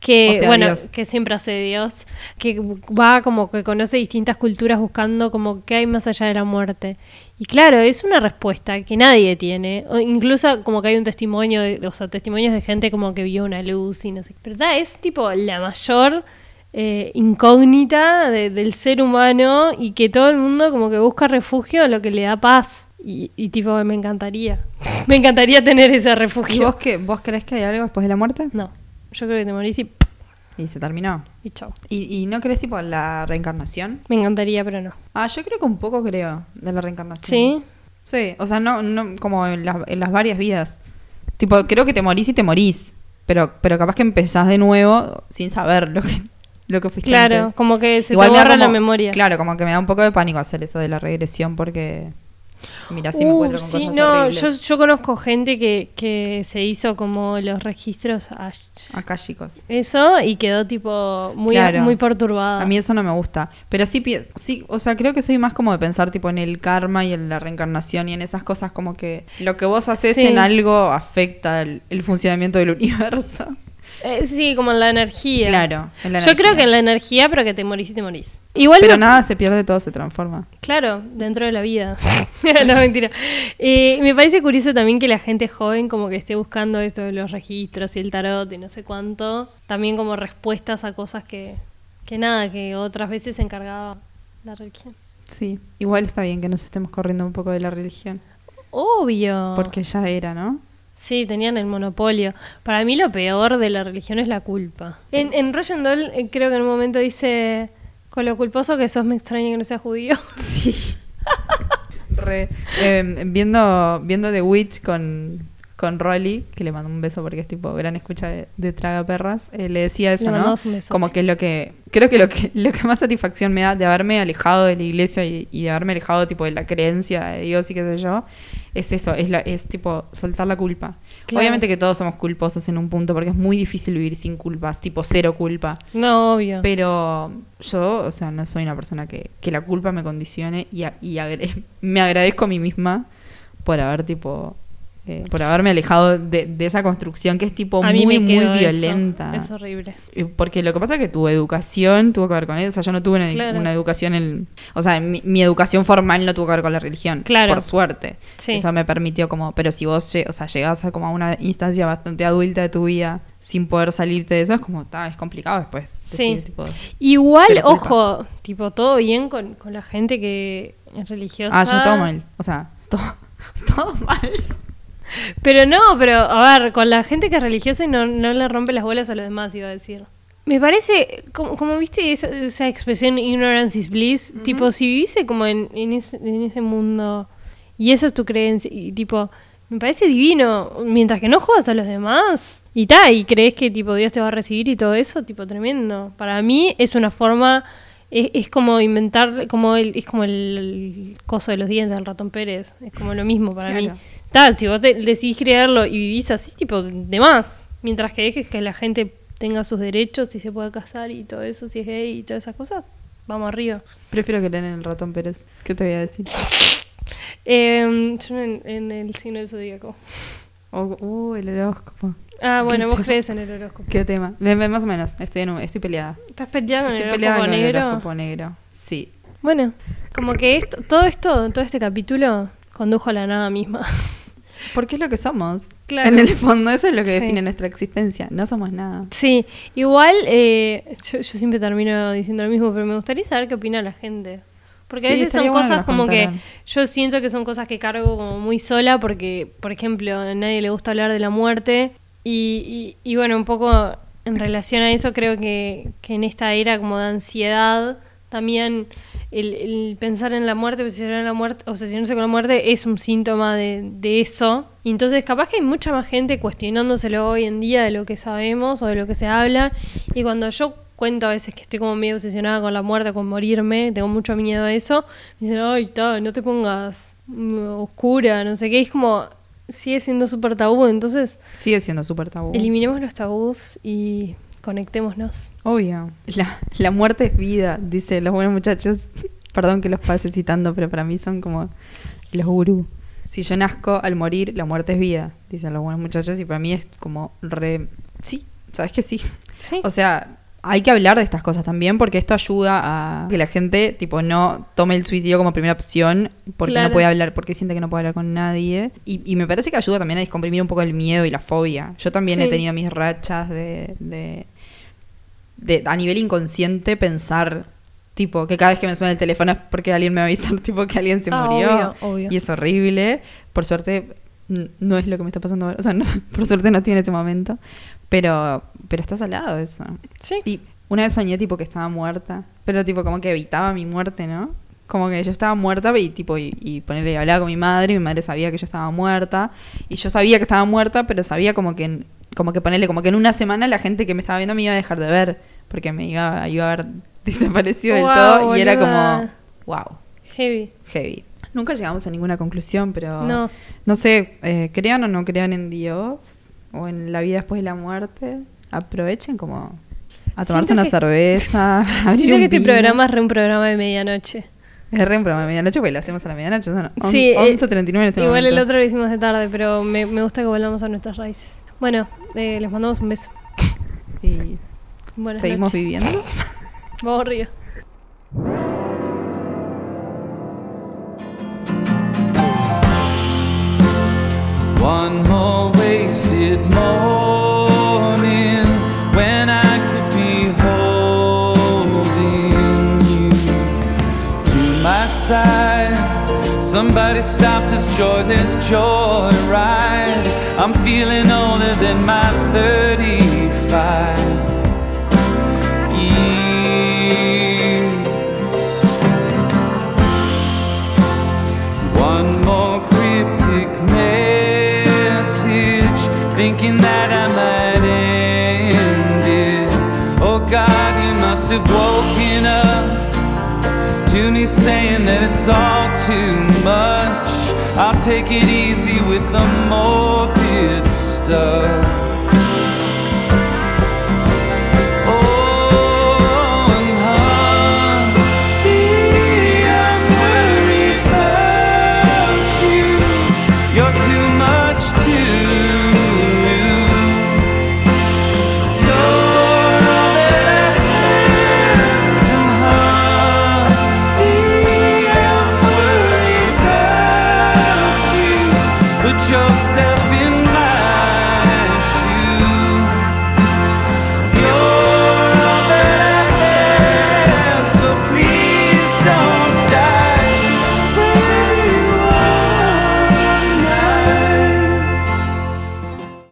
[SPEAKER 2] que
[SPEAKER 1] O sea,
[SPEAKER 2] bueno,
[SPEAKER 1] Dios.
[SPEAKER 2] que siempre hace Dios, que va como que conoce distintas culturas buscando como qué hay más allá de la muerte. Y claro, es una respuesta que nadie tiene. O incluso como que hay un testimonio, de, o sea, testimonios de gente como que vio una luz y no sé. Pero ta, es tipo la mayor eh, incógnita de- del ser humano y que todo el mundo como que busca refugio en lo que le da paz. Y, y tipo, me encantaría. me encantaría tener ese
[SPEAKER 1] ¿Y
[SPEAKER 2] refugio.
[SPEAKER 1] vos, qué, vos crees que hay algo después de la muerte?
[SPEAKER 2] No, yo creo que te morís y,
[SPEAKER 1] Y se terminó.
[SPEAKER 2] y chao.
[SPEAKER 1] ¿Y, y no crees tipo la reencarnación?
[SPEAKER 2] Me encantaría, pero no.
[SPEAKER 1] Ah, yo creo que un poco creo de la reencarnación.
[SPEAKER 2] ¿Sí?
[SPEAKER 1] Sí, o sea, no, no como en, las- en las varias vidas. Tipo, creo que te morís y te morís. Pero, pero capaz que empezás de nuevo sin saber lo que, lo que fuiste
[SPEAKER 2] Claro,
[SPEAKER 1] antes.
[SPEAKER 2] como que se
[SPEAKER 1] Igual
[SPEAKER 2] te borra la memoria.
[SPEAKER 1] Claro, como que me da un poco de pánico hacer eso de la regresión porque... Mira, si me
[SPEAKER 2] Uh,
[SPEAKER 1] encuentro con
[SPEAKER 2] sí,
[SPEAKER 1] cosas
[SPEAKER 2] no,
[SPEAKER 1] horribles.
[SPEAKER 2] yo, yo conozco gente que, que se hizo como los registros
[SPEAKER 1] Acá, chicos.
[SPEAKER 2] eso y quedó tipo muy,
[SPEAKER 1] Claro.
[SPEAKER 2] muy perturbada.
[SPEAKER 1] A mí eso no me gusta. Pero sí, sí, o sea, creo que soy más como de pensar tipo en el karma y en la reencarnación y en esas cosas como que lo que vos haces
[SPEAKER 2] Sí.
[SPEAKER 1] en algo afecta el, el funcionamiento del universo.
[SPEAKER 2] Eh, sí, como en la energía.
[SPEAKER 1] Claro, en la
[SPEAKER 2] Yo creo que en la energía, pero que te morís y te morís. Igual
[SPEAKER 1] Pero
[SPEAKER 2] me-
[SPEAKER 1] nada se pierde, todo se transforma.
[SPEAKER 2] Claro, dentro de la vida. no, mentira. Eh, me parece curioso también que la gente joven como que esté buscando esto de los registros y el tarot y no sé cuánto, también como respuestas a cosas que, que nada, que otras veces se encargaba la religión.
[SPEAKER 1] Sí, igual está bien que nos estemos corriendo un poco de la religión.
[SPEAKER 2] Obvio.
[SPEAKER 1] Porque ya era, ¿no?
[SPEAKER 2] Sí, tenían el monopolio. Para mí lo peor de la religión es la culpa. En, en Russian Doll eh, creo que en un momento dice, con lo culposo que sos me extraña que no seas judío.
[SPEAKER 1] Sí. Re, eh, viendo, viendo The Witch con, con Rolly, que le mando un beso porque es tipo gran escucha de, de Traga Perras, eh, le decía eso,
[SPEAKER 2] Le
[SPEAKER 1] ¿no?
[SPEAKER 2] mandamos un beso.
[SPEAKER 1] Como que es lo que, creo que lo que, lo que más satisfacción me da de haberme alejado de la iglesia y, y de haberme alejado tipo de la creencia de Dios y qué sé yo, es eso, es, la, es tipo soltar la culpa.
[SPEAKER 2] Claro.
[SPEAKER 1] Obviamente que todos somos culposos en un punto porque es muy difícil vivir sin culpas, tipo cero culpa.
[SPEAKER 2] No, obvio.
[SPEAKER 1] Pero yo, o sea, no soy una persona que, que la culpa me condicione y, a- y agre- me agradezco a mí misma por haber, tipo, eh, por haberme alejado de, de esa construcción que es, tipo,
[SPEAKER 2] A
[SPEAKER 1] muy, muy
[SPEAKER 2] eso.
[SPEAKER 1] violenta.
[SPEAKER 2] Es horrible.
[SPEAKER 1] Porque lo que pasa es que tu educación tuvo que ver con eso. O sea, yo no tuve una,
[SPEAKER 2] Claro.
[SPEAKER 1] una educación en... O sea, mi, mi educación formal no tuvo que ver con la religión.
[SPEAKER 2] Claro.
[SPEAKER 1] Por suerte.
[SPEAKER 2] Sí.
[SPEAKER 1] Eso me permitió como... Pero si vos, o sea, llegás a como a una instancia bastante adulta de tu vida sin poder salirte de eso, es como, ta, es complicado después.
[SPEAKER 2] Sí.
[SPEAKER 1] decir, tipo,
[SPEAKER 2] Igual, ojo, tipo, todo bien con, con la gente que es religiosa.
[SPEAKER 1] Ah, yo todo mal. O sea, todo, todo mal.
[SPEAKER 2] Pero no, pero a ver, con la gente que es religiosa y no, no le rompe las bolas a los demás, iba a decir. Me parece, como, como viste esa, esa expresión ignorance is bliss, tipo, si vivise como en, en, ese, en ese mundo y eso es tu creencia, y tipo, me parece divino, mientras que no jodas a los demás y tal, y crees que tipo Dios te va a recibir y todo eso, tipo, tremendo. Para mí es una forma, es, es como inventar, como el, es como el, el coso de los dientes del ratón Pérez, es como lo mismo para mí. Tal, si vos te, decidís creerlo y vivís así, tipo, de más. Mientras que dejes que la gente tenga sus derechos y se pueda casar y todo eso, si es gay y todas esas cosas, vamos arriba.
[SPEAKER 1] Prefiero que lean el ratón Pérez. ¿Qué te voy a decir?
[SPEAKER 2] Eh, yo en, en el signo del zodíaco.
[SPEAKER 1] Oh, uh, el horóscopo.
[SPEAKER 2] Ah, bueno,
[SPEAKER 1] ¿Qué
[SPEAKER 2] vos
[SPEAKER 1] tema?
[SPEAKER 2] crees en el horóscopo.
[SPEAKER 1] ¿Qué tema? Más o menos. Estoy, en estoy peleada.
[SPEAKER 2] ¿Estás peleado con
[SPEAKER 1] Estoy
[SPEAKER 2] el
[SPEAKER 1] peleada
[SPEAKER 2] horóscopo
[SPEAKER 1] con el
[SPEAKER 2] negro?
[SPEAKER 1] horóscopo negro. Sí.
[SPEAKER 2] Bueno, como que esto, todo esto, todo este capítulo condujo a la nada misma.
[SPEAKER 1] Porque es lo que somos.
[SPEAKER 2] Claro.
[SPEAKER 1] En el fondo, eso es lo que
[SPEAKER 2] Sí.
[SPEAKER 1] define nuestra existencia. No somos nada.
[SPEAKER 2] Sí, igual eh, yo, yo siempre termino diciendo lo mismo, pero me gustaría saber qué opina la gente. Porque a veces son
[SPEAKER 1] bueno
[SPEAKER 2] cosas como que yo siento que son cosas que cargo como muy sola porque, por ejemplo, a nadie le gusta hablar de la muerte y, y- y bueno, un poco en relación a eso creo que, que en esta era como de ansiedad también el, el pensar en la muerte, la obsesionarse con la muerte es un síntoma de, de eso. Y entonces capaz que hay mucha más gente cuestionándoselo hoy en día de lo que sabemos o de lo que se habla. Y cuando yo cuento a veces que estoy como medio obsesionada con la muerte, con morirme, tengo mucho miedo a eso, me dicen, ay, ta, no te pongas oscura, no sé qué, y es como, sigue siendo súper tabú, entonces
[SPEAKER 1] Sigue siendo súper tabú.
[SPEAKER 2] eliminemos los tabús y conectémonos.
[SPEAKER 1] Obvio. La, la muerte es vida, dice los buenos muchachos. Perdón que los pase citando, pero para mí son como los gurú. Si yo nazco al morir, la muerte es vida, dicen los buenos muchachos, y para mí es como re... Sí, ¿sabes que sí?
[SPEAKER 2] Sí.
[SPEAKER 1] O sea, hay que hablar de estas cosas también porque esto ayuda a que la gente tipo no tome el suicidio como primera opción porque
[SPEAKER 2] Claro.
[SPEAKER 1] no puede hablar, porque siente que no puede hablar con nadie. Y, y me parece que ayuda también a descomprimir un poco el miedo y la fobia. Yo también he tenido mis rachas de, de, de- a nivel inconsciente pensar tipo que cada vez que me suena el teléfono es porque alguien me va a avisar tipo que alguien se
[SPEAKER 2] Ah,
[SPEAKER 1] murió
[SPEAKER 2] obvio, obvio.
[SPEAKER 1] y es horrible. Por suerte no es lo que me está pasando ahora, o sea, no, por suerte no tiene ese momento, pero pero está salado eso.
[SPEAKER 2] Sí.
[SPEAKER 1] Y una vez soñé tipo que estaba muerta, pero tipo como que evitaba mi muerte, ¿no? Como que yo estaba muerta y tipo y, y ponerle hablaba con mi madre, y mi madre sabía que yo estaba muerta y yo sabía que estaba muerta, pero sabía como que como que ponerle como que en una semana la gente que me estaba viendo me iba a dejar de ver porque me iba, iba a haber desaparecido del todo y era como wow,
[SPEAKER 2] Heavy.
[SPEAKER 1] heavy. Nunca llegamos a ninguna conclusión, pero
[SPEAKER 2] No.
[SPEAKER 1] no sé, eh, crean o no crean en Dios o en la vida después de la muerte, aprovechen como a tomarse
[SPEAKER 2] Siento
[SPEAKER 1] una
[SPEAKER 2] que-
[SPEAKER 1] cerveza.
[SPEAKER 2] Siento que este programa es re un programa de medianoche.
[SPEAKER 1] Es re un programa de medianoche porque lo hacemos a la medianoche, son on-
[SPEAKER 2] Sí, eh,
[SPEAKER 1] 11.39 en este
[SPEAKER 2] igual
[SPEAKER 1] momento.
[SPEAKER 2] el otro lo hicimos de tarde, pero me, me gusta que volvamos a nuestras raíces. Bueno, eh, les mandamos un beso.
[SPEAKER 1] Y
[SPEAKER 2] Buenas
[SPEAKER 1] seguimos
[SPEAKER 2] noches.
[SPEAKER 1] viviendo.
[SPEAKER 2] Vamos río.
[SPEAKER 9] One more wasted morning my side. Somebody stop this joyless joyride. I'm feeling older than my 35 years. One more cryptic message, thinking that I might end it. Oh God, you must have woken saying that it's all too much. I'll take it easy with the morbid stuff.